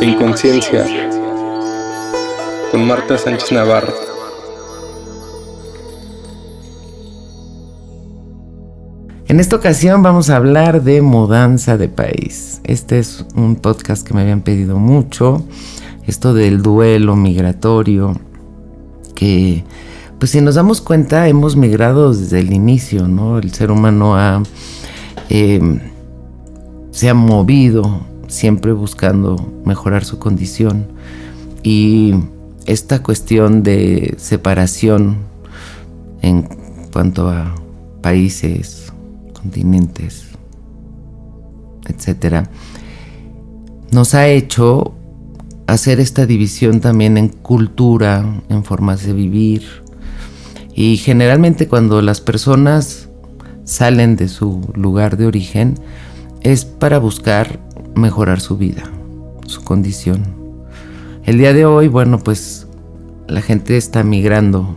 Inconsciencia con Marta Sánchez Navarro. En esta ocasión vamos a hablar de mudanza de país. Este es un podcast que me habían pedido mucho. Esto del duelo migratorio, que pues si nos damos cuenta hemos migrado desde el inicio, ¿no? El ser humano ha, eh, se ha movido siempre buscando mejorar su condición y esta cuestión de separación en cuanto a países, continentes, etcétera, nos ha hecho hacer esta división también en cultura, en formas de vivir. Y generalmente cuando las personas salen de su lugar de origen es para buscar mejorar su vida, su condición. El día de hoy, bueno, pues la gente está migrando,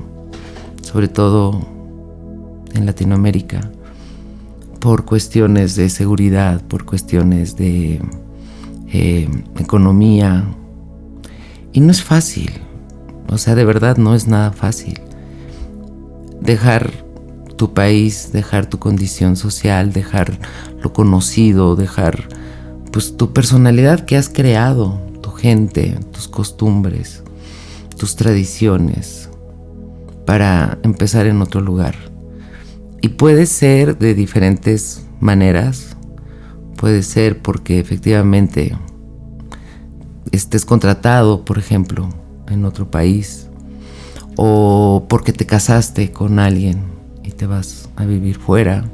sobre todo en Latinoamérica, por cuestiones de seguridad, por cuestiones de eh, economía, y no es fácil, o sea, de verdad no es nada fácil. Dejar tu país, dejar tu condición social, dejar lo conocido, dejar pues tu personalidad que has creado, tu gente, tus costumbres, tus tradiciones, para empezar en otro lugar. Y puede ser de diferentes maneras, puede ser porque efectivamente estés contratado, por ejemplo, en otro país, o porque te casaste con alguien y te vas a vivir fuera.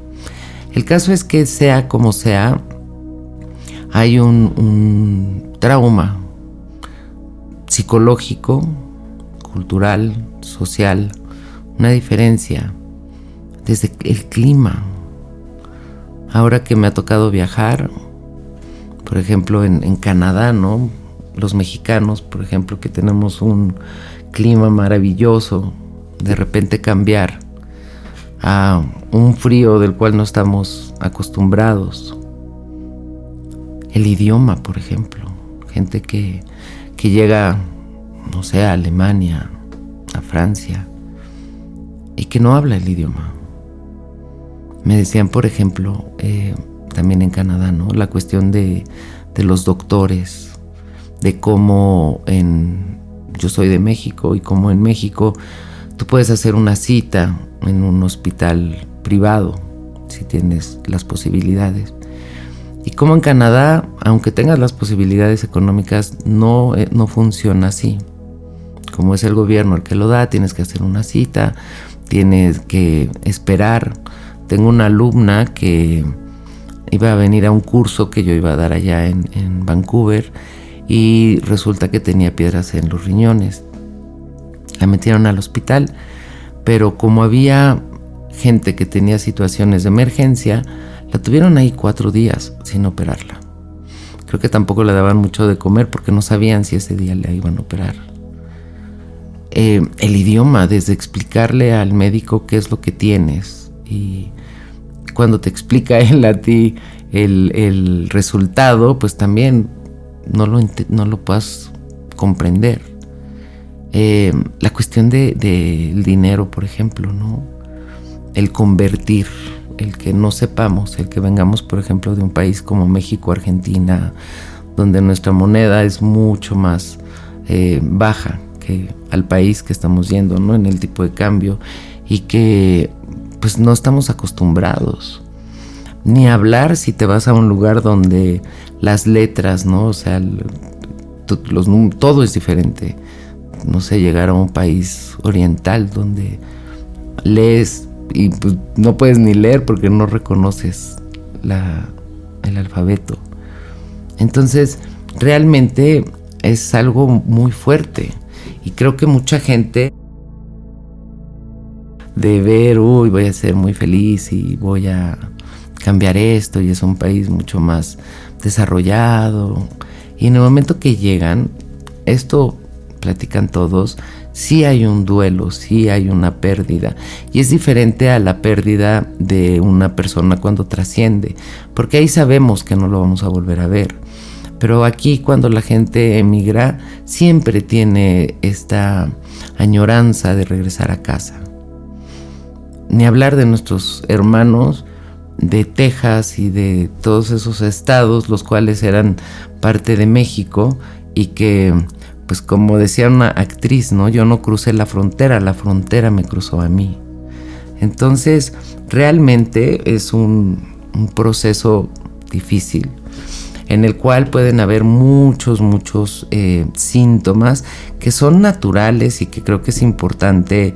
El caso es que sea como sea, hay un, trauma psicológico, cultural, social, una diferencia desde el clima. Ahora que me ha tocado viajar, por ejemplo en, en Canadá, ¿no? los mexicanos, por ejemplo, que tenemos un clima maravilloso, de repente cambiar a un frío del cual no estamos acostumbrados. El idioma, por ejemplo. Gente que, que llega, no sé, a Alemania, a Francia, y que no habla el idioma. Me decían, por ejemplo, eh, también en Canadá, ¿no? La cuestión de, de los doctores, de cómo en yo soy de México y cómo en México tú puedes hacer una cita en un hospital privado si tienes las posibilidades. Y como en Canadá, aunque tengas las posibilidades económicas, no, eh, no funciona así. Como es el gobierno el que lo da, tienes que hacer una cita, tienes que esperar. Tengo una alumna que iba a venir a un curso que yo iba a dar allá en, en Vancouver y resulta que tenía piedras en los riñones. La metieron al hospital, pero como había gente que tenía situaciones de emergencia, la tuvieron ahí cuatro días sin operarla. Creo que tampoco le daban mucho de comer porque no sabían si ese día le iban a operar. Eh, el idioma, desde explicarle al médico qué es lo que tienes y cuando te explica él a ti el, el resultado, pues también no lo, no puedas comprender. Eh, la cuestión del de, dinero, por ejemplo, ¿no? El convertir, el que no sepamos, el que vengamos, por ejemplo, de un país como México, Argentina, donde nuestra moneda es mucho más eh, baja que al país que estamos yendo, ¿no? En el tipo de cambio y que pues no estamos acostumbrados ni hablar si te vas a un lugar donde las letras, ¿no? O sea, todo es diferente. No sé, llegar a un país oriental donde lees y pues, no puedes ni leer porque no reconoces el alfabeto. Entonces, realmente es algo muy fuerte. Y creo que mucha gente de ver, uy, voy a ser muy feliz y voy a cambiar esto y es un país mucho más desarrollado. Y en el momento que llegan, esto platican todos, sí hay un duelo, sí hay una pérdida. Y es diferente a la pérdida de una persona cuando trasciende, porque ahí sabemos que no lo vamos a volver a ver. Pero aquí cuando la gente emigra, siempre tiene esta añoranza de regresar a casa. Ni hablar de nuestros hermanos de Texas y de todos esos estados, los cuales eran parte de México y que, pues como decía una actriz, ¿no? Yo no crucé la frontera, la frontera me cruzó a mí. Entonces, realmente es un, proceso difícil en el cual pueden haber muchos, muchos eh, síntomas que son naturales y que creo que es importante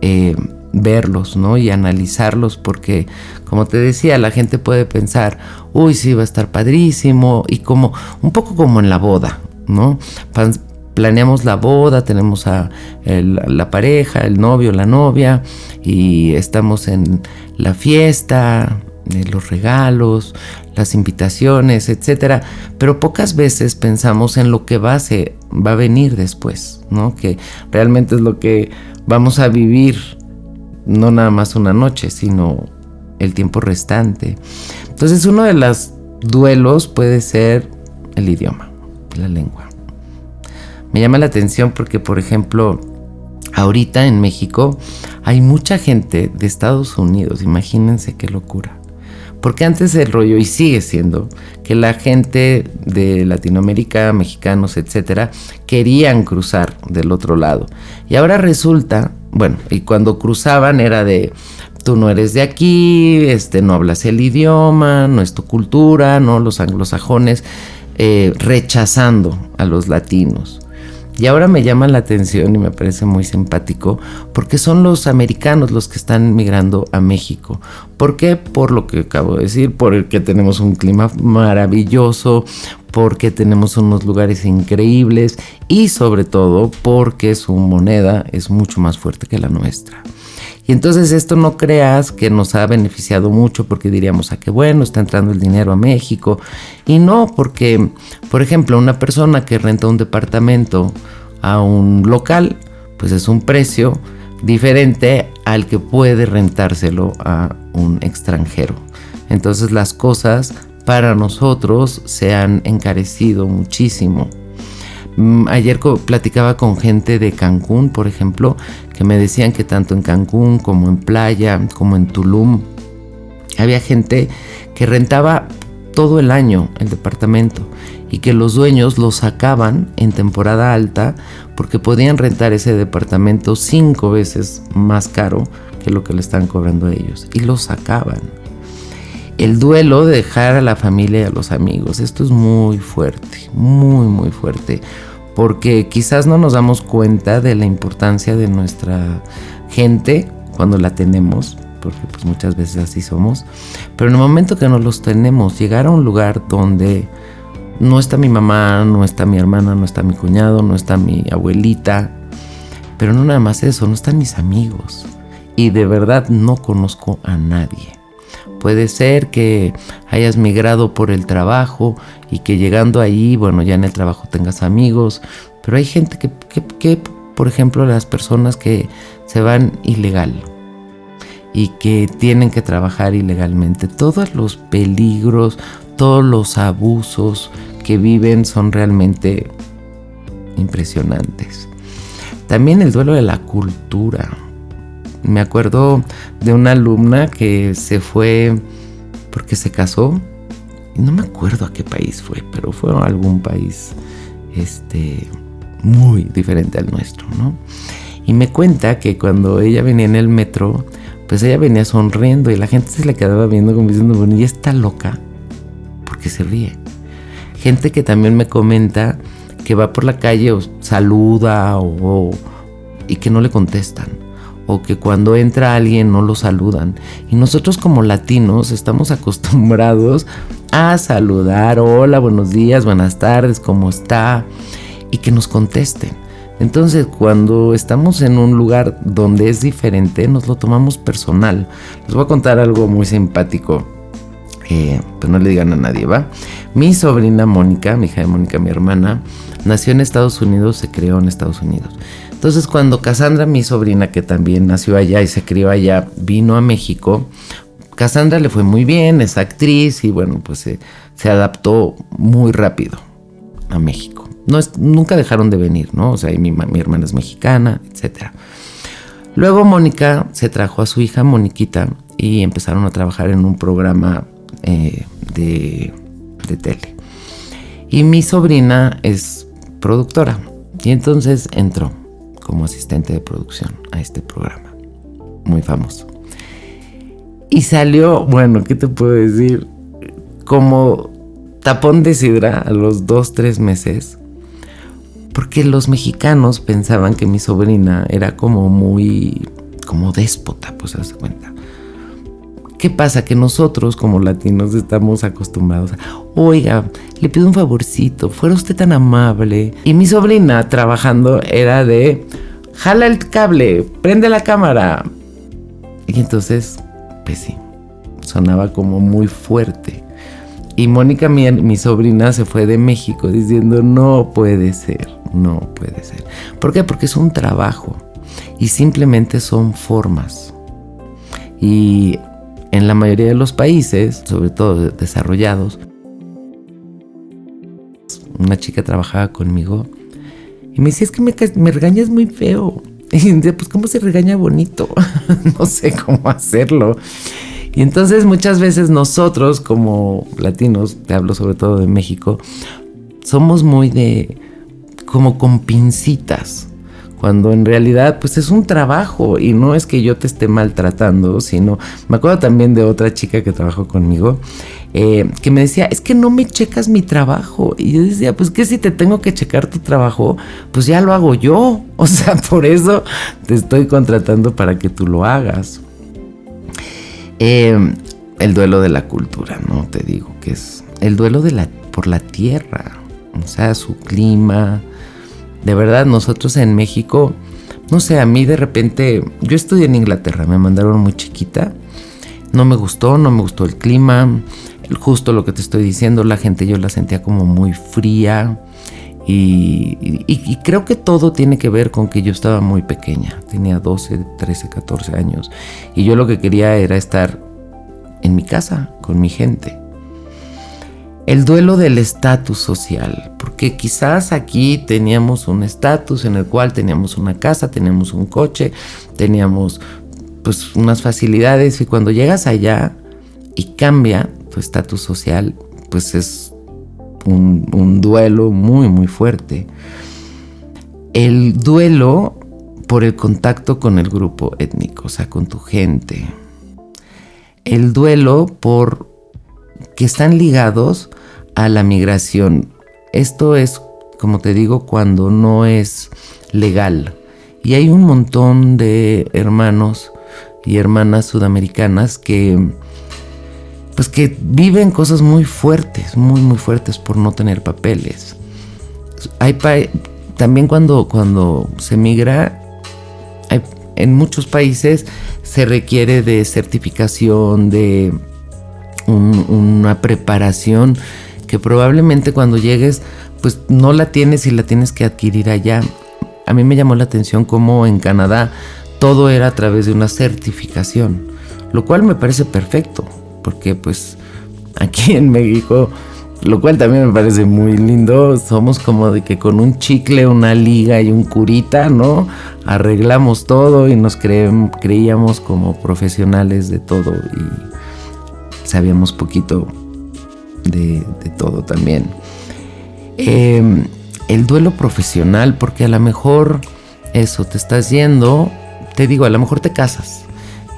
eh, verlos, ¿no? Y analizarlos porque, como te decía, la gente puede pensar, uy, sí, va a estar padrísimo y como, un poco como en la boda, ¿no? Planeamos la boda, tenemos a la pareja, el novio, la novia y estamos en la fiesta, eh, los regalos, las invitaciones, etcétera, pero pocas veces pensamos en lo que va a, va a venir después, ¿no? Que realmente es lo que vamos a vivir no nada más una noche, sino el tiempo restante. Entonces uno de los duelos puede ser el idioma, la lengua. Me llama la atención porque, por ejemplo, ahorita en México hay mucha gente de Estados Unidos, imagínense qué locura. Porque antes el rollo, y sigue siendo, que la gente de Latinoamérica, mexicanos, etcétera, querían cruzar del otro lado. Y ahora resulta bueno, y cuando cruzaban era de, tú no eres de aquí, este, no hablas el idioma, no es tu cultura, ¿no? Los anglosajones eh, rechazando a los latinos. Y ahora me llama la atención y me parece muy simpático porque son los americanos los que están migrando a México. ¿Por qué? Por lo que acabo de decir, porque tenemos un clima maravilloso, porque tenemos unos lugares increíbles y sobre todo porque su moneda es mucho más fuerte que la nuestra. Y entonces esto no creas que nos ha beneficiado mucho porque diríamos, a ah, qué bueno, está entrando el dinero a México. Y no, porque, por ejemplo, una persona que renta un departamento a un local, pues es un precio diferente al que puede rentárselo a un extranjero. Entonces las cosas para nosotros se han encarecido muchísimo. Mm, ayer platicaba con gente de Cancún, por ejemplo, que me decían que tanto en Cancún como en Playa, como en Tulum, había gente que rentaba todo el año el departamento y que los dueños lo sacaban en temporada alta porque podían rentar ese departamento cinco veces más caro que lo que le están cobrando a ellos y lo sacaban. El duelo de dejar a la familia y a los amigos, esto es muy fuerte, muy muy fuerte porque quizás no nos damos cuenta de la importancia de nuestra gente cuando la tenemos, porque pues muchas veces así somos, pero en el momento que no los tenemos, llegar a un lugar donde no está mi mamá, no está mi hermana, no está mi cuñado, no está mi abuelita, pero no nada más eso, no están mis amigos y de verdad no conozco a nadie. Puede ser que hayas migrado por el trabajo y que llegando ahí, bueno, ya en el trabajo tengas amigos, pero hay gente que, que, por ejemplo, las personas que se van ilegal y que tienen que trabajar ilegalmente, todos los peligros, todos los abusos que viven son realmente impresionantes. También el duelo de la cultura me acuerdo de una alumna que se fue porque se casó. No me acuerdo a qué país fue, pero fue a algún país este, muy diferente al nuestro, ¿no? Y me cuenta que cuando ella venía en el metro, pues ella venía sonriendo y la gente se le quedaba viendo como diciendo, bueno, y está loca, porque se ríe. Gente que también me comenta que va por la calle o saluda o, y que no le contestan o que cuando entra alguien no lo saludan. Y nosotros como latinos estamos acostumbrados a saludar, hola, buenos días, buenas tardes, ¿cómo está? Y que nos contesten. Entonces, cuando estamos en un lugar donde es diferente, nos lo tomamos personal. Les voy a contar algo muy simpático. Eh, pues no le digan a nadie, ¿va? Mi sobrina Mónica, mi hija de Mónica, mi hermana, nació en Estados Unidos, se creó en Estados Unidos. Entonces cuando Cassandra, mi sobrina, que también nació allá y se crió allá, vino a México, Cassandra le fue muy bien, es actriz y bueno, pues se, adaptó muy rápido. a México. No es, nunca dejaron de venir, ¿no? O sea, mi, mi hermana es mexicana, etc. Luego Mónica se trajo a su hija Moniquita y empezaron a trabajar en un programa eh, de, de tele. Y mi sobrina es productora y entonces entró como asistente de producción a este programa, muy famoso. Y salió, bueno, ¿qué te puedo decir? Como tapón de sidra a los dos, tres meses. Porque los mexicanos pensaban que mi sobrina era como muy, como déspota, pues se cuenta. ¿Qué pasa? Que nosotros como latinos estamos acostumbrados a, oiga, le pido un favorcito, fuera usted tan amable. Y mi sobrina trabajando era de, jala el cable, prende la cámara. Y entonces pues sí, sonaba como muy fuerte. Y Mónica, mi, mi, sobrina, se fue de México diciendo, no puede ser, no puede ser. ¿Por qué? Porque es un trabajo y simplemente son formas. Y en la mayoría de los países, sobre todo desarrollados, una chica trabajaba conmigo y me decía, es que me, me regañas muy feo. Y dice, pues cómo se regaña bonito, no sé cómo hacerlo. Y entonces muchas veces nosotros como latinos, te hablo sobre todo de México, somos muy de como con pincitas, cuando en realidad pues es un trabajo y no es que yo te esté maltratando, sino me acuerdo también de otra chica que trabajó conmigo eh, que me decía, es que no me checas mi trabajo. Y yo decía, pues que si te tengo que checar tu trabajo, pues ya lo hago yo. O sea, por eso te estoy contratando para que tú lo hagas. Eh, el duelo de la cultura, ¿no? Te digo que es el duelo de la, por la tierra, o sea, su clima. De verdad, nosotros en México, no sé, a mí de repente, yo estudié en Inglaterra, me mandaron muy chiquita, no me gustó, no me gustó el clima, justo lo que te estoy diciendo, la gente yo la sentía como muy fría. Y, creo que todo tiene que ver con que yo estaba muy pequeña, tenía 12, 13, 14 años. Y yo lo que quería era estar en mi casa, con mi gente. El duelo del estatus social, porque quizás aquí teníamos un estatus en el cual teníamos una casa, teníamos un coche, teníamos pues unas facilidades y cuando llegas allá y cambia, estatus social, pues es un, duelo muy, muy fuerte. El duelo por el contacto con el grupo étnico, o sea, con tu gente. El duelo por que están ligados a la migración. Esto es, como te digo, cuando no es legal. Y hay un montón de hermanos y hermanas sudamericanas que pues que viven cosas muy fuertes, muy muy fuertes por no tener papeles. Hay también cuando, cuando se migra, en muchos países se requiere de certificación, de una preparación que probablemente cuando llegues pues no la tienes y la tienes que adquirir allá. A mí me llamó la atención cómo en Canadá todo era a través de una certificación, lo cual me parece perfecto porque pues aquí en México, lo cual también me parece muy lindo, somos como de que con un chicle, una liga y un curita, ¿no? Arreglamos todo y nos creíamos como profesionales de todo y sabíamos poquito de, todo también. Em, el duelo profesional, porque a lo mejor eso, te estás yendo, te digo, a lo mejor te casas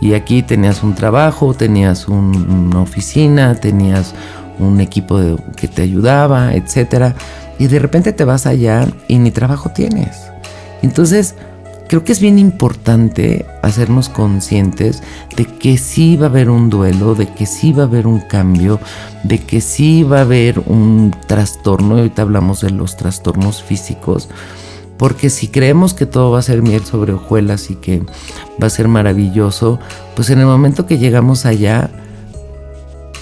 y aquí tenías un trabajo, tenías una oficina, tenías un equipo que te ayudaba, etc. Y de repente te vas allá y ni trabajo tienes. Entonces, creo que es bien importante hacernos conscientes de que sí va a haber un duelo, de que sí va a haber un cambio, de que sí va a haber un trastorno. Y ahorita hablamos de los trastornos físicos porque si creemos que todo va a ser miel sobre hojuelas y que va a ser maravilloso, pues en el momento que llegamos allá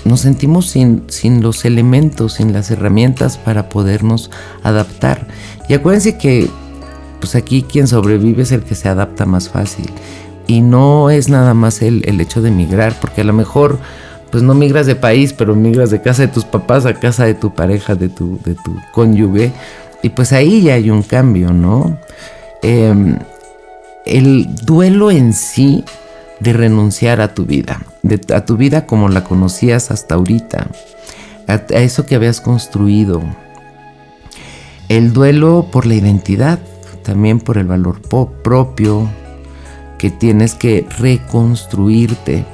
nos sentimos sin, sin los elementos, sin las herramientas para podernos adaptar. Y acuérdense que pues aquí quien sobrevive es el que se adapta más fácil. Y no es nada más el, el hecho de emigrar, porque a lo mejor pues no migras de país, pero migras de casa de tus papás a casa de tu pareja, de tu, de tu cónyuge. Y pues ahí ya hay un cambio, ¿no? Em, el duelo en sí de renunciar a tu vida, a tu vida como la conocías hasta ahorita, a, eso que habías construido. El duelo por la identidad, también por el valor propio, que tienes que reconstruirte.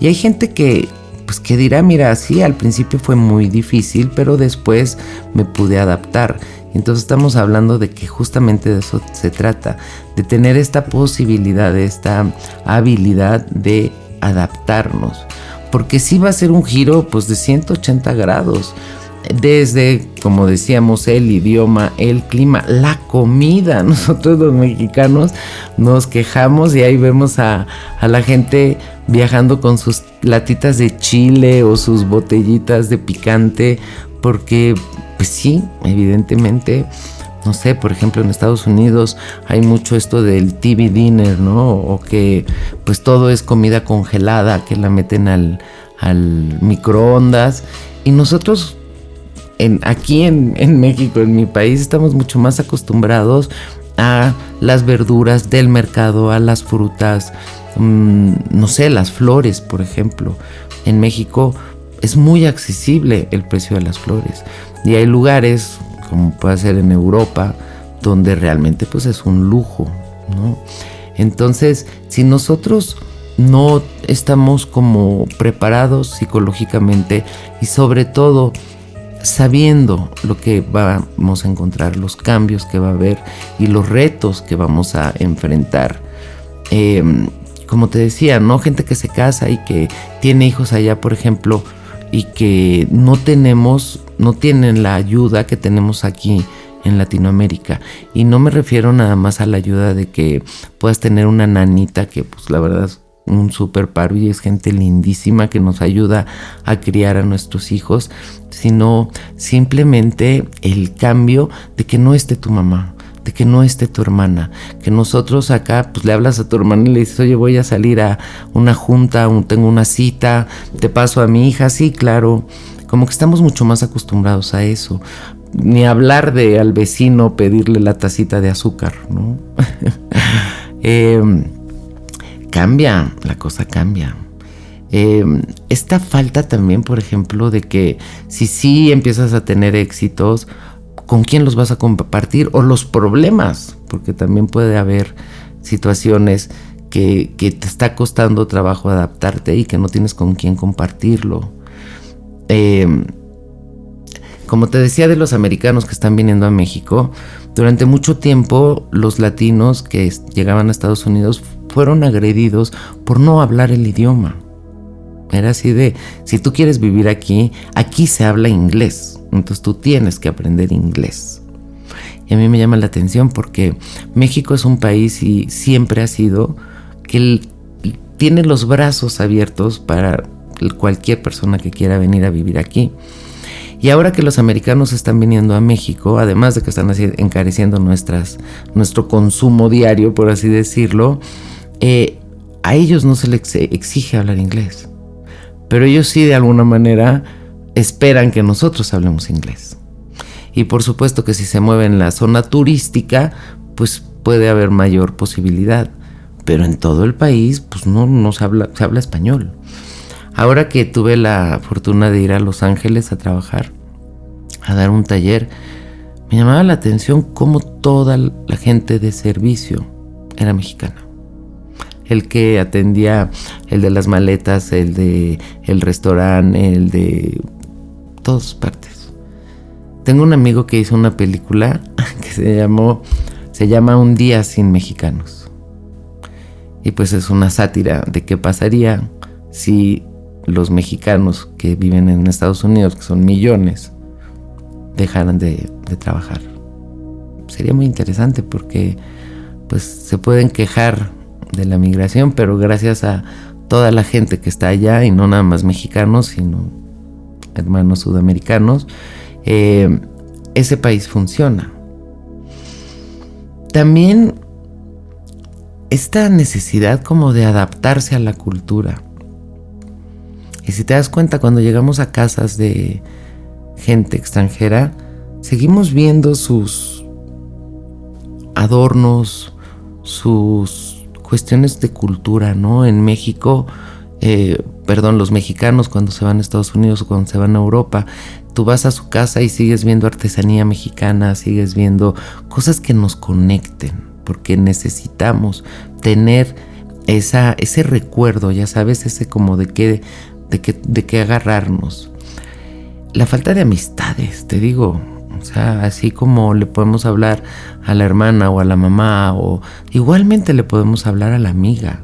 Y hay gente que, pues que dirá, mira, sí, al principio fue muy difícil, pero después me pude adaptar. Entonces estamos hablando de que justamente de eso se trata, de tener esta posibilidad, esta habilidad de adaptarnos. Porque sí va a ser un giro pues de 180 grados. Desde, como decíamos, el idioma, el clima, la comida. Nosotros los mexicanos nos quejamos y ahí vemos a, a la gente viajando con sus latitas de chile o sus botellitas de picante porque pues sí, evidentemente, no sé, por ejemplo en Estados Unidos hay mucho esto del TV dinner, ¿no? O que pues todo es comida congelada, que la meten al, microondas. Y nosotros en, aquí en, en, México, en mi país, estamos mucho más acostumbrados a las verduras del mercado, a las frutas, mm, no sé, las flores, por ejemplo. En México es muy accesible el precio de las flores. Y hay lugares, como puede ser en Europa, donde realmente pues es un lujo, ¿no? Entonces, si nosotros no estamos como preparados psicológicamente y sobre todo sabiendo lo que vamos a encontrar, los cambios que va a haber y los retos que vamos a enfrentar. Em, como te decía, ¿no? Gente que se casa y que tiene hijos allá, por ejemplo, y que no tenemos no tienen la ayuda que tenemos aquí en Latinoamérica. Y no me refiero nada más a la ayuda de que puedas tener una nanita que pues la verdad un super paro y es gente lindísima que nos ayuda a criar a nuestros hijos, sino simplemente el cambio de que no esté tu mamá, de que no esté tu hermana, que nosotros acá pues le hablas a tu hermana y le dices, oye voy a salir a una junta, tengo una cita, te paso a mi hija, sí, claro, como que estamos mucho más acostumbrados a eso. Ni hablar de al vecino pedirle la tacita de azúcar, ¿no? Em, cambia, la cosa cambia. Em, esta falta también, por ejemplo, de que si sí empiezas a tener éxitos, ¿con quién los vas a compartir? O los problemas, porque también puede haber situaciones que, que te está costando trabajo adaptarte y que no tienes con quién compartirlo. Em, como te decía de los americanos que están viniendo a México, durante mucho tiempo los latinos que llegaban a Estados Unidos fueron agredidos por no hablar el idioma. Era así de, si tú quieres vivir aquí, aquí se habla inglés, entonces tú tienes que aprender inglés. Y a mí me llama la atención porque México es un país y siempre ha sido que tiene los brazos abiertos para cualquier persona que quiera venir a vivir aquí. Y ahora que los americanos están viniendo a México, además de que están encareciendo nuestro consumo diario, por así decirlo, eh, a ellos no se les exige hablar inglés. Pero ellos sí de alguna manera esperan que nosotros hablemos inglés. Y por supuesto que si se mueve en la zona turística, pues puede haber mayor posibilidad. Pero en todo el país, pues no, no se habla, se habla español. Ahora que tuve la fortuna de ir a Los Ángeles a trabajar, a dar un taller, me llamaba la atención cómo toda la gente de servicio era mexicana. El que atendía, el de las maletas, el de el restaurante, el de todas partes. Tengo un amigo que hizo una película que se llamó se llama Un día sin mexicanos. Y pues es una sátira de qué pasaría si los mexicanos que viven en Estados Unidos, que son millones, dejaran de, trabajar. Sería muy interesante porque pues se pueden quejar de la migración, pero gracias a toda la gente que está allá, y no nada más mexicanos, sino hermanos sudamericanos, eh, ese país funciona. También esta necesidad como de adaptarse a la cultura Y si te das cuenta, cuando llegamos a casas de gente extranjera, seguimos viendo sus adornos, sus cuestiones de cultura, ¿no? En México, eh, perdón, los mexicanos cuando se van a Estados Unidos o cuando se van a Europa, tú vas a su casa y sigues viendo artesanía mexicana, sigues viendo cosas que nos conecten, porque necesitamos tener esa, ese recuerdo, ya sabes, ese como de qué, de qué, de agarrarnos. La falta de amistades, te digo, o sea, así como le podemos hablar a la hermana o a la mamá, o igualmente le podemos hablar a la amiga,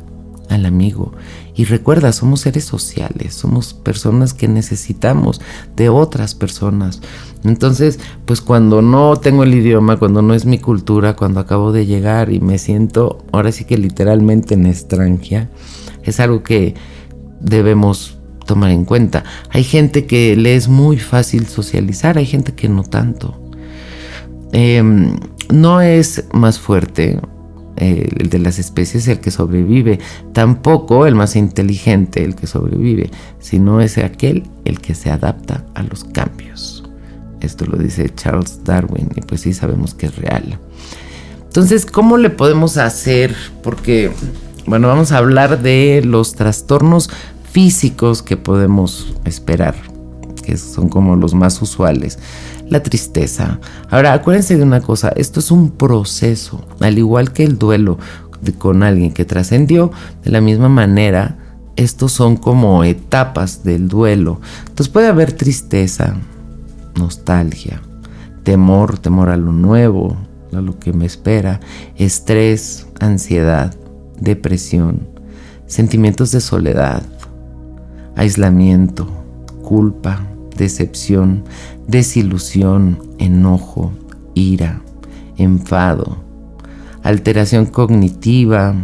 al amigo. Y recuerda, somos seres sociales, somos personas que necesitamos de otras personas. Entonces, pues cuando no tengo el idioma, cuando no es mi cultura, cuando acabo de llegar y me siento ahora sí que literalmente en extranjera, es algo que debemos tomar en cuenta. Hay gente que le es muy fácil socializar, hay gente que no tanto. Em, no es más fuerte el de las especies el que sobrevive, tampoco el más inteligente el que sobrevive, sino es aquel el que se adapta a los cambios. Esto lo dice Charles Darwin y pues sí sabemos que es real. Entonces, ¿cómo le podemos hacer? Porque, bueno, vamos a hablar de los trastornos físicos que podemos esperar, que son como los más usuales la tristeza. Ahora, acuérdense de una cosa, esto es un proceso, al igual que el duelo con alguien que trascendió, de la misma manera, estos son como etapas del duelo. Entonces puede haber tristeza, nostalgia, temor, temor a lo nuevo, a lo que me espera, estrés, ansiedad, depresión, sentimientos de soledad, aislamiento, culpa, decepción, desilusión, enojo, ira, enfado, alteración cognitiva,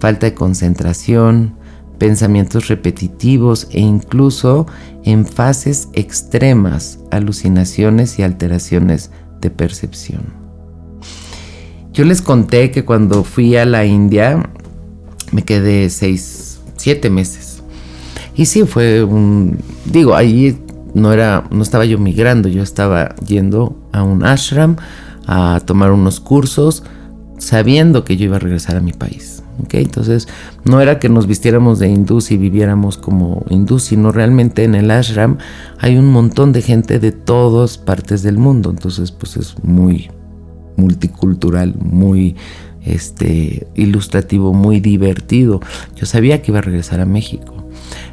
falta de concentración, pensamientos repetitivos e incluso en fases extremas, alucinaciones y alteraciones de percepción. Yo les conté que cuando fui a la India me quedé seis, siete meses. Y sí, fue un, digo, ahí no era, no estaba yo migrando, yo estaba yendo a un ashram a tomar unos cursos, sabiendo que yo iba a regresar a mi país. Entonces, no era que nos vistiéramos de hindús y viviéramos como hindús, sino realmente en el ashram hay un montón de gente de todas partes del mundo. Entonces, pues es muy multicultural, muy este, ilustrativo, muy divertido. Yo sabía que iba a regresar a México.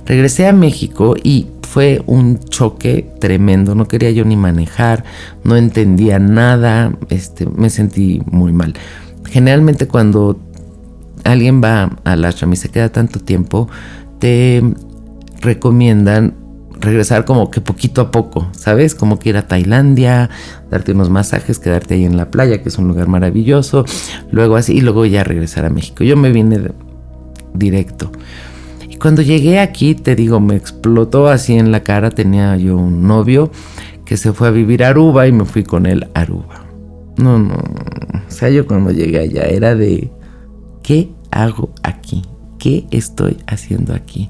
Regresé a México y fue un choque tremendo, no quería yo ni manejar, no entendía nada, este, me sentí muy mal. Generalmente cuando alguien va al ashram y se queda tanto tiempo, te recomiendan regresar como que poquito a poco, ¿sabes? Como que ir a Tailandia, darte unos masajes, quedarte ahí en la playa, que es un lugar maravilloso, luego así, y luego ya regresar a México. Yo me vine directo cuando llegué aquí, te digo, me explotó así en la cara. Tenía yo un novio que se fue a vivir a Aruba y me fui con él a Aruba. No, no, O sea, yo cuando llegué allá era de, ¿qué hago aquí? ¿Qué estoy haciendo aquí?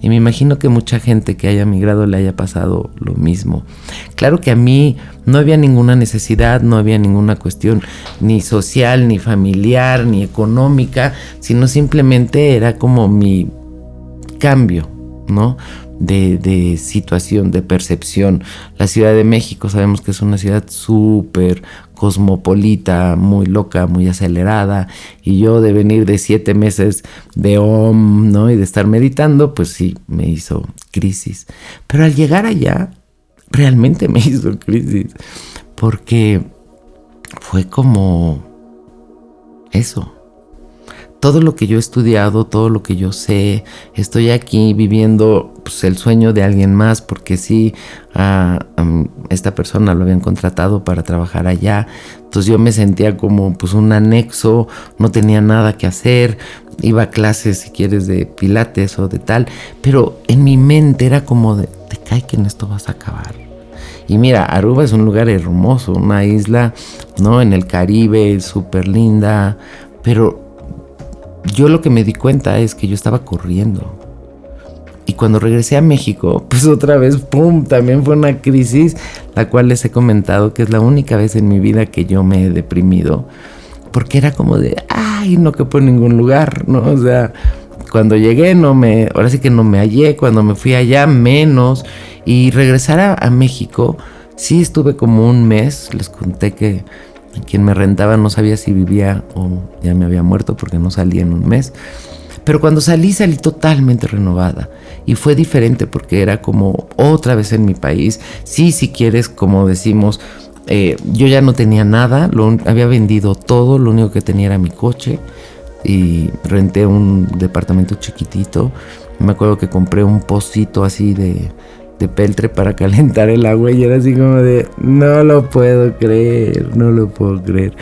Y me imagino que mucha gente que haya migrado le haya pasado lo mismo. Claro que a mí no había ninguna necesidad, no había ninguna cuestión ni social, ni familiar, ni económica, sino simplemente era como mi cambio, ¿no? De, situación, de percepción. La Ciudad de México sabemos que es una ciudad súper cosmopolita, muy loca, muy acelerada. Y yo de venir de siete meses de OM, ¿no? Y de estar meditando, pues sí, me hizo crisis. Pero al llegar allá, realmente me hizo crisis. Porque fue como eso todo lo que yo he estudiado, todo lo que yo sé, estoy aquí viviendo pues, el sueño de alguien más, porque sí, esta persona lo habían contratado para trabajar allá, entonces yo me sentía como pues un anexo, no tenía nada que hacer, iba a clases si quieres de pilates o de tal, pero en mi mente era como de, te cae que en esto vas a acabar. Y mira, Aruba es un lugar hermoso, una isla, ¿no? En el Caribe, súper linda, pero yo lo que me di cuenta es que yo estaba corriendo. y cuando regresé a México, pues otra vez, ¡pum!, también fue una crisis, la cual les he comentado que es la única vez en mi vida que yo me he deprimido, porque era como de, ay, no que por ningún lugar, ¿no? O sea, cuando llegué no me, ahora sí que no me hallé, cuando me fui allá menos, y regresar a, a México, sí estuve como un mes, les conté que quien me rentaba no sabía si vivía o ya me había muerto porque no salía en un mes. Pero cuando salí, salí totalmente renovada. Y fue diferente porque era como otra vez en mi país. Sí, si quieres, como decimos, eh, yo ya no tenía nada, lo, había vendido todo, lo único que tenía era mi coche. Y renté un departamento chiquitito. Me acuerdo que compré un pocito así de, peltre para calentar el agua y era así como de, no lo puedo creer, no lo puedo creer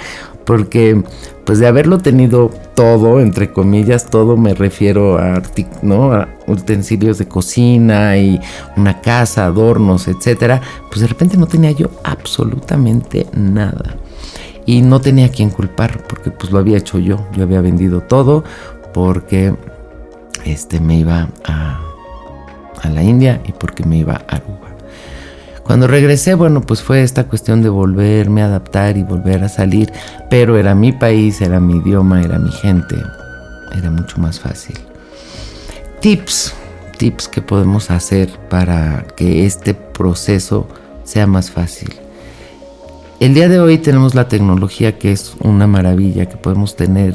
porque pues de haberlo tenido todo, entre comillas, todo me refiero a, ¿no? a utensilios de cocina y una casa, adornos, etcétera, pues de repente no tenía yo absolutamente nada. Y no tenía a quien culpar, porque pues lo había hecho yo. Yo había vendido todo porque este me iba a, a la India y porque me iba a Aruba. Cuando regresé, bueno, pues fue esta cuestión de volverme a adaptar y volver a salir, pero era mi país, era mi idioma, era mi gente, era mucho más fácil. Tips, tips que podemos hacer para que este proceso sea más fácil. El día de hoy tenemos la tecnología que es una maravilla, que podemos tener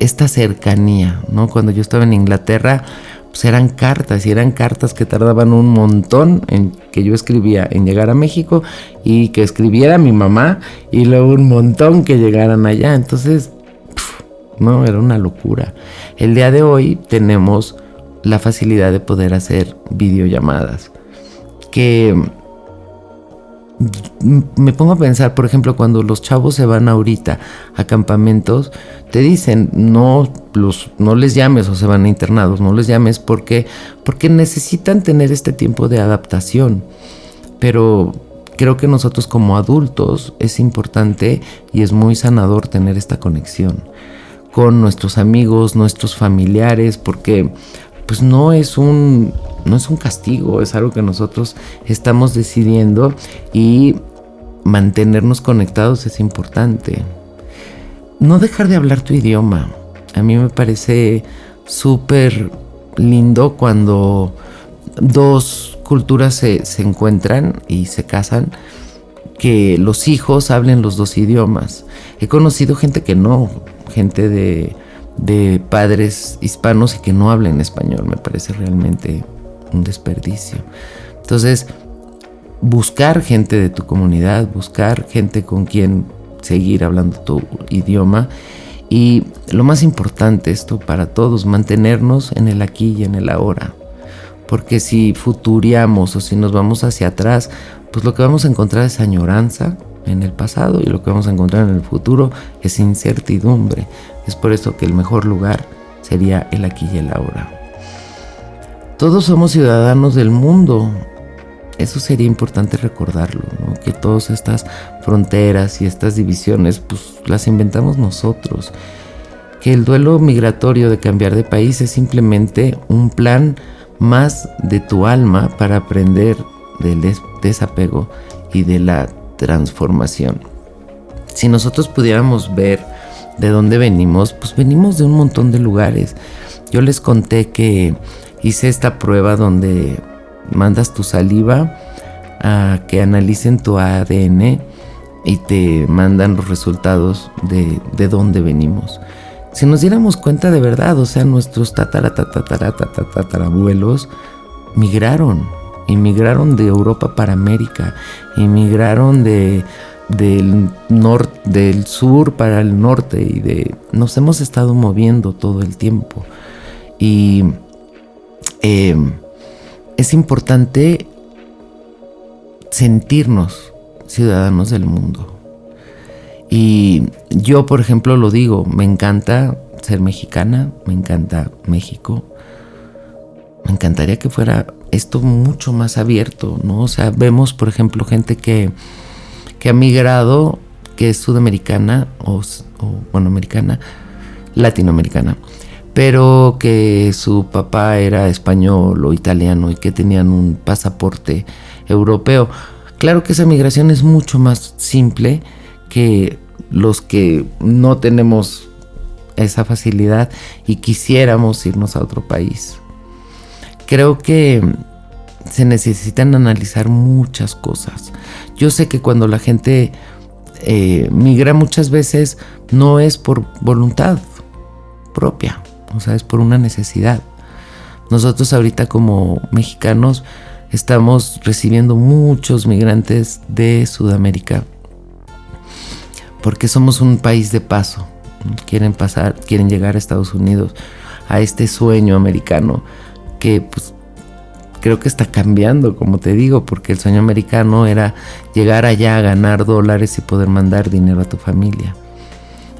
esta cercanía, ¿no? Cuando yo estaba en Inglaterra, pues eran cartas y eran cartas que tardaban un montón en que yo escribía en llegar a México y que escribiera mi mamá y luego un montón que llegaran allá. Entonces, no, era una locura. El día de hoy tenemos la facilidad de poder hacer videollamadas que me pongo a pensar, por ejemplo, cuando los chavos se van ahorita a campamentos, te dicen, no, los, no les llames o se van internados, no les llames porque, porque necesitan tener este tiempo de adaptación. Pero creo que nosotros como adultos es importante y es muy sanador tener esta conexión con nuestros amigos, nuestros familiares, porque pues no es un no es un castigo, es algo que nosotros estamos decidiendo y mantenernos conectados es importante. No dejar de hablar tu idioma. A mí me parece súper lindo cuando dos culturas se, encuentran y se casan, que los hijos hablen los dos idiomas. He conocido gente que no, gente de, de padres hispanos y que no hablen español. Me parece realmente un desperdicio. Entonces, buscar gente de tu comunidad, buscar gente con quien seguir hablando tu idioma y lo más importante esto para todos, mantenernos en el aquí y en el ahora. Porque si futuriamos o si nos vamos hacia atrás, pues lo que vamos a encontrar es añoranza en el pasado y lo que vamos a encontrar en el futuro es incertidumbre. Es por eso que el mejor lugar sería el aquí y el ahora. Todos somos ciudadanos del mundo. Eso sería importante recordarlo, que todas estas fronteras y estas divisiones, pues las inventamos nosotros. Que el duelo migratorio de cambiar de país es simplemente un plan más de tu alma para aprender del desapego y de la transformación. Si nosotros pudiéramos ver de dónde venimos, pues venimos de un montón de lugares. Yo les conté que hice esta prueba donde mandas tu saliva a que analicen tu ADN y te mandan los resultados de, de dónde venimos. Si nos diéramos cuenta de verdad, o sea, nuestros tatarabuelos migraron, inmigraron de Europa para América, inmigraron de, del, sur para el norte y de nos hemos estado moviendo todo el tiempo. Y eh, es importante sentirnos ciudadanos del mundo. Y yo, por ejemplo, lo digo, me encanta ser mexicana, me encanta México. Me encantaría que fuera esto mucho más abierto, ¿no? O sea, vemos, por ejemplo, gente que, que ha migrado, que es sudamericana o, o bueno, americana, latinoamericana pero que su papá era español o italiano y que tenían un pasaporte europeo. Claro que esa migración es mucho más simple que los que no tenemos esa facilidad y quisiéramos irnos a otro país. Creo que se necesitan analizar muchas cosas. Yo sé que cuando la gente eh, migra muchas veces no es por voluntad propia, o sea, es por una necesidad. Nosotros ahorita como mexicanos estamos recibiendo muchos migrantes de Sudamérica porque somos un país de paso. Quieren pasar, quieren llegar a Estados Unidos, a este sueño americano que pues creo que está cambiando, como te digo, porque el sueño americano era llegar allá a ganar dólares y poder mandar dinero a tu familia.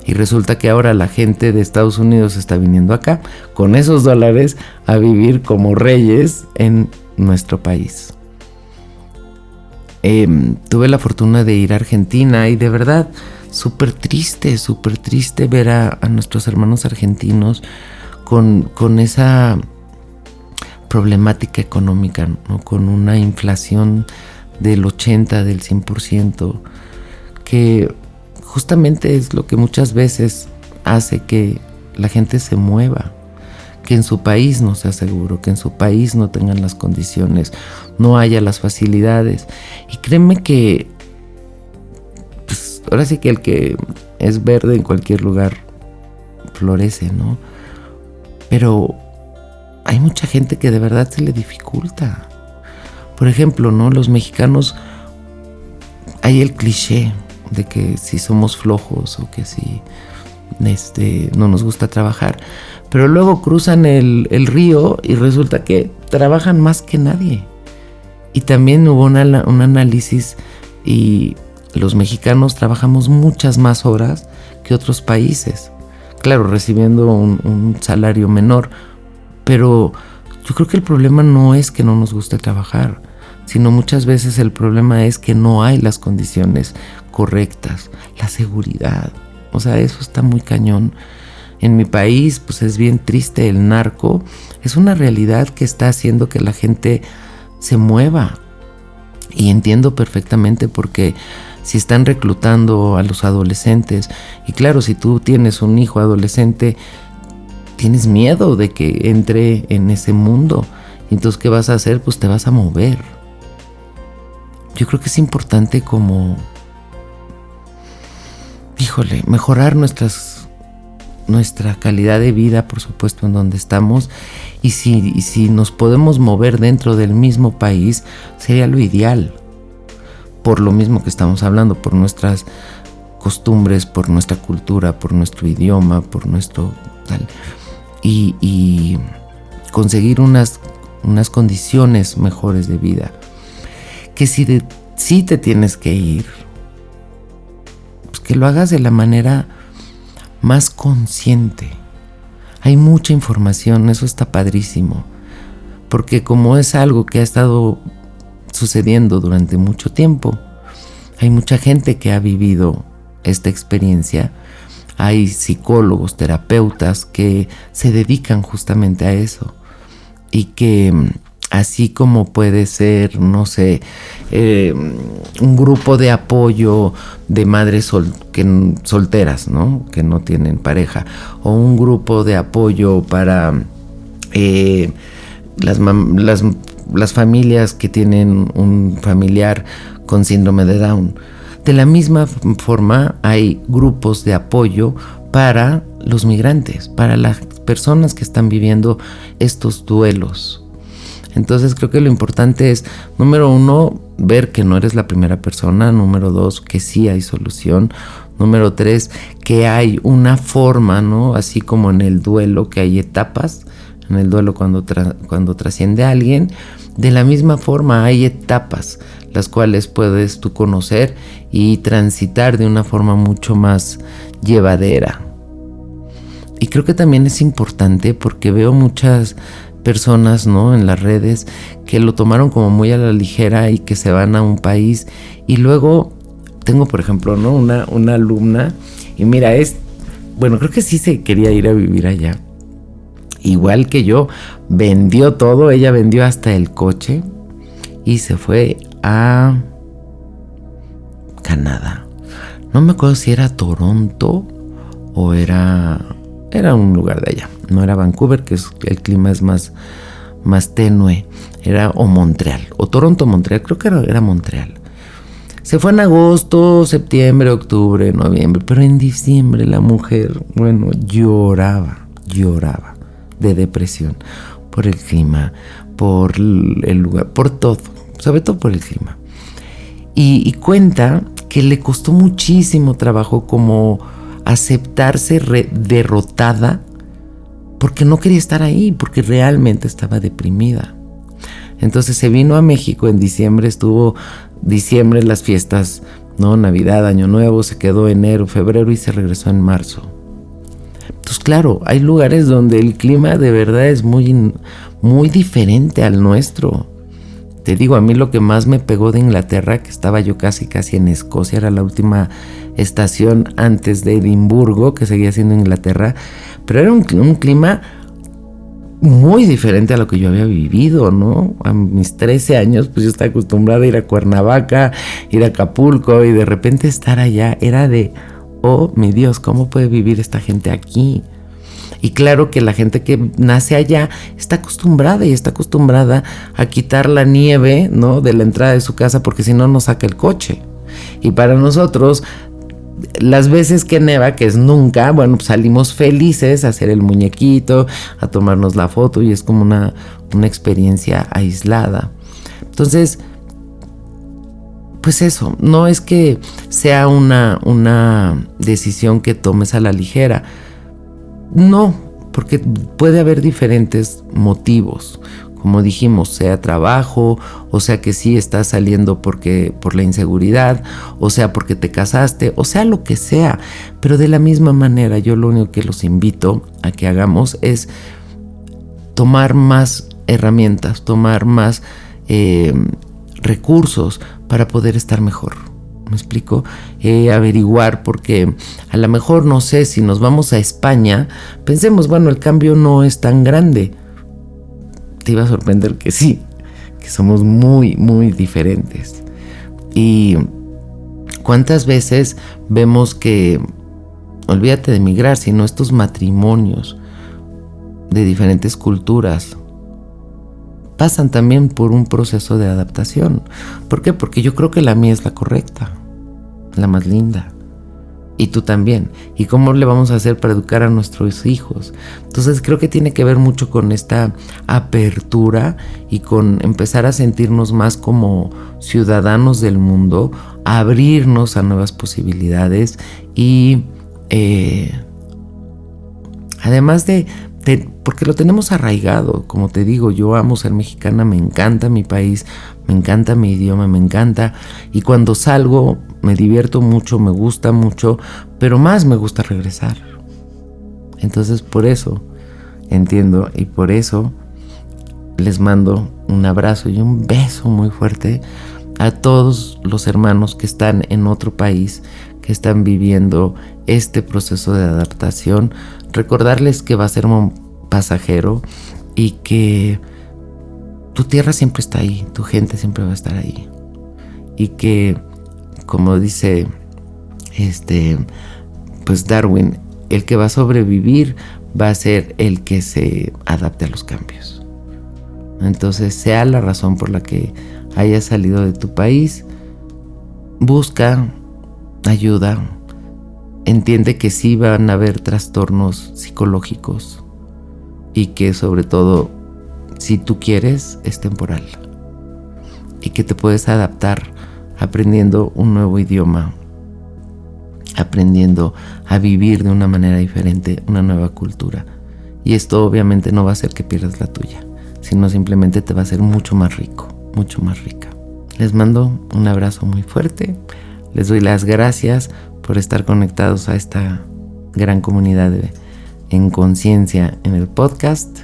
Y resulta que ahora la gente de Estados Unidos está viniendo acá con esos dólares a vivir como reyes en nuestro país. Em, tuve la fortuna de ir a Argentina y de verdad súper triste, súper triste ver a, nuestros hermanos argentinos con, con esa problemática económica, ¿no? con una inflación del 80, del 100%, que justamente es lo que muchas veces hace que la gente se mueva, que en su país no sea seguro, que en su país no tengan las condiciones, no haya las facilidades. Y créeme que, pues, ahora sí que el que es verde en cualquier lugar florece, ¿no? Pero hay mucha gente que de verdad se le dificulta. Por ejemplo, ¿no? Los mexicanos, hay el cliché de que si somos flojos o que si este, no nos gusta trabajar. Pero luego cruzan el, río y resulta que trabajan más que nadie. Y también hubo un análisis y los mexicanos trabajamos muchas más horas que otros países. Claro, recibiendo un salario menor, pero yo creo que el problema no es que no nos guste trabajar, sino muchas veces el problema es que no hay las condiciones correctas, la seguridad. O sea, eso está muy cañón. En mi país, pues es bien triste el narco. Es una realidad que está haciendo que la gente se mueva. Y entiendo perfectamente porque si están reclutando a los adolescentes, y claro, si tú tienes un hijo adolescente, tienes miedo de que entre en ese mundo. Entonces, ¿qué vas a hacer? Pues te vas a mover. Yo creo que es importante como, híjole, mejorar nuestras, nuestra calidad de vida, por supuesto, en donde estamos. Y si, y si nos podemos mover dentro del mismo país, sería lo ideal. Por lo mismo que estamos hablando, por nuestras costumbres, por nuestra cultura, por nuestro idioma, por nuestro tal y, conseguir unas, unas condiciones mejores de vida. Que si, de, si te tienes que ir, pues que lo hagas de la manera más consciente. Hay mucha información, eso está padrísimo. Porque como es algo que ha estado sucediendo durante mucho tiempo, hay mucha gente que ha vivido esta experiencia hay psicólogos, terapeutas que se dedican justamente a eso. Y que mm, así como puede ser, no sé, eh, un grupo de apoyo de madres solteras, ¿no? Que no tienen pareja, o un grupo de apoyo para eh, las familias que tienen un familiar con síndrome de Down de la misma forma hay grupos de apoyo para los migrantes, para las personas que están viviendo estos duelos. Entonces creo que lo importante es, número uno, ver que no eres la primera persona, número dos, que sí hay solución, número tres, que hay una forma, ¿no? Así como en el duelo, que hay etapas, en el duelo cuando, cuando trasciende a alguien, de la misma forma hay etapas las cuales puedes tú conocer y transitar de una forma mucho más llevadera. Y creo que también es importante porque veo muchas personas, ¿no? En las redes que lo tomaron como muy a la ligera y que se van a un país y luego tengo, por ejemplo, ¿no? Una, una alumna y mira, es, bueno, creo que sí se quería ir a vivir allá. Igual que yo, vendió todo, ella vendió hasta el coche y se fue a Canadá. No me acuerdo si era Toronto o era era un lugar de allá. No era Vancouver, que el clima es más más tenue. Era o Montreal, o Toronto, Montreal, creo que era, era Montreal. Se fue en agosto, septiembre, octubre, noviembre, pero en diciembre la mujer, bueno, lloraba, lloraba de depresión por el clima, por el lugar, por todo, sobre todo por el clima. Y, cuenta que le costó muchísimo trabajo como aceptarse derrotada porque no quería estar ahí, porque realmente estaba deprimida. Entonces se vino a México en diciembre, estuvo diciembre las fiestas, ¿no? Navidad, Año Nuevo, se quedó enero, febrero y se regresó en marzo. Entonces, claro, hay lugares donde el clima de verdad es muy, muy diferente al nuestro. Te digo, a mí lo que más me pegó de Inglaterra, que estaba yo casi casi en Escocia, era la última estación antes de Edimburgo, que seguía siendo Inglaterra, pero era un, un clima muy diferente a lo que yo había vivido, ¿no? A mis 13 años, pues yo estaba acostumbrada a ir a Cuernavaca, ir a Acapulco y de repente estar allá era de, oh mi Dios, ¿cómo puede vivir esta gente aquí? Y claro que la gente que nace allá está acostumbrada y está acostumbrada a quitar la nieve, ¿no? De la entrada de su casa porque si no nos saca el coche. Y para nosotros las veces que neva, que es nunca, bueno, pues salimos felices a hacer el muñequito, a tomarnos la foto y es como una, una experiencia aislada. Entonces, pues eso, no es que sea una, una decisión que tomes a la ligera. No, porque puede haber diferentes motivos. Como dijimos, sea trabajo, o sea que sí estás saliendo porque por la inseguridad, o sea porque te casaste, o sea lo que sea. Pero de la misma manera, yo lo único que los invito a que hagamos es tomar más herramientas, tomar más eh, recursos para poder estar mejor. ¿Me explico? Eh, averiguar, porque a lo mejor no sé si nos vamos a España, pensemos, bueno, el cambio no es tan grande. Te iba a sorprender que sí, que somos muy, muy diferentes. Y cuántas veces vemos que, olvídate de emigrar, sino estos matrimonios de diferentes culturas, pasan también por un proceso de adaptación. ¿Por qué? Porque yo creo que la mía es la correcta, la más linda. Y tú también. ¿Y cómo le vamos a hacer para educar a nuestros hijos? Entonces creo que tiene que ver mucho con esta apertura y con empezar a sentirnos más como ciudadanos del mundo, abrirnos a nuevas posibilidades y eh, además de porque lo tenemos arraigado, como te digo, yo amo ser mexicana, me encanta mi país, me encanta mi idioma, me encanta, y cuando salgo me divierto mucho, me gusta mucho, pero más me gusta regresar. Entonces por eso entiendo y por eso les mando un abrazo y un beso muy fuerte a todos los hermanos que están en otro país, que están viviendo este proceso de adaptación recordarles que va a ser un pasajero y que tu tierra siempre está ahí, tu gente siempre va a estar ahí. Y que, como dice este, pues Darwin, el que va a sobrevivir va a ser el que se adapte a los cambios. Entonces, sea la razón por la que hayas salido de tu país, busca ayuda, entiende que sí van a haber trastornos psicológicos y que sobre todo si tú quieres es temporal y que te puedes adaptar aprendiendo un nuevo idioma, aprendiendo a vivir de una manera diferente, una nueva cultura. Y esto obviamente no va a hacer que pierdas la tuya, sino simplemente te va a hacer mucho más rico, mucho más rica. Les mando un abrazo muy fuerte, les doy las gracias por estar conectados a esta gran comunidad en conciencia en el podcast.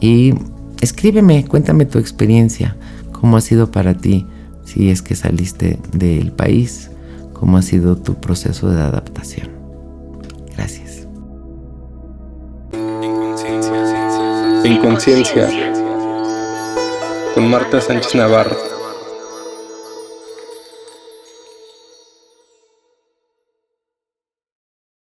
Y escríbeme, cuéntame tu experiencia, cómo ha sido para ti si es que saliste del país, cómo ha sido tu proceso de adaptación. Gracias. En conciencia, con Marta Sánchez Navarro.